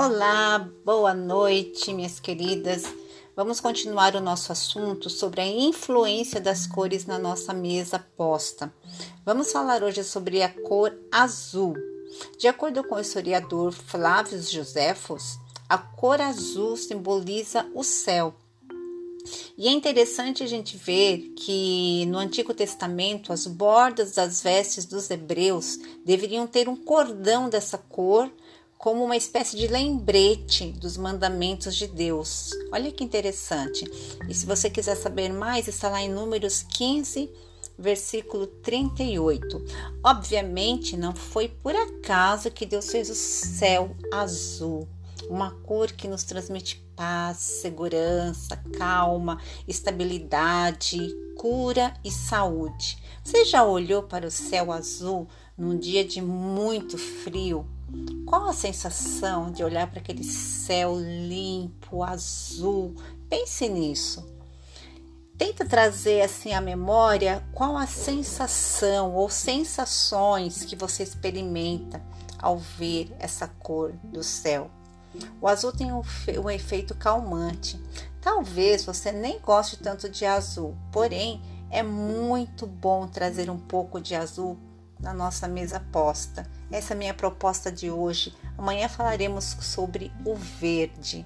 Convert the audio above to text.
Olá, boa noite, minhas queridas. Vamos continuar o nosso assunto sobre a influência das cores na nossa mesa posta. Vamos falar hoje sobre a cor azul. De acordo com o historiador Flávio Josefos, a cor azul simboliza o céu. E é interessante a gente ver que no Antigo Testamento as bordas das vestes dos hebreus deveriam ter um cordão dessa cor como uma espécie de lembrete dos mandamentos de Deus. Olha que interessante. E se você quiser saber mais, está lá em Números 15, versículo 38. Obviamente, não foi por acaso que Deus fez o céu azul, uma cor que nos transmite paz, segurança, calma, estabilidade, cura e saúde. Você já olhou para o céu azul num dia de muito frio? Qual a sensação de olhar para aquele céu limpo, azul? Pense nisso. Tenta trazer assim à memória qual a sensação ou sensações que você experimenta ao ver essa cor do céu. O azul tem um, efeito calmante. Talvez você nem goste tanto de azul, porém é muito bom trazer um pouco de azul na nossa mesa posta. Essa é a minha proposta de hoje. Amanhã falaremos sobre o verde.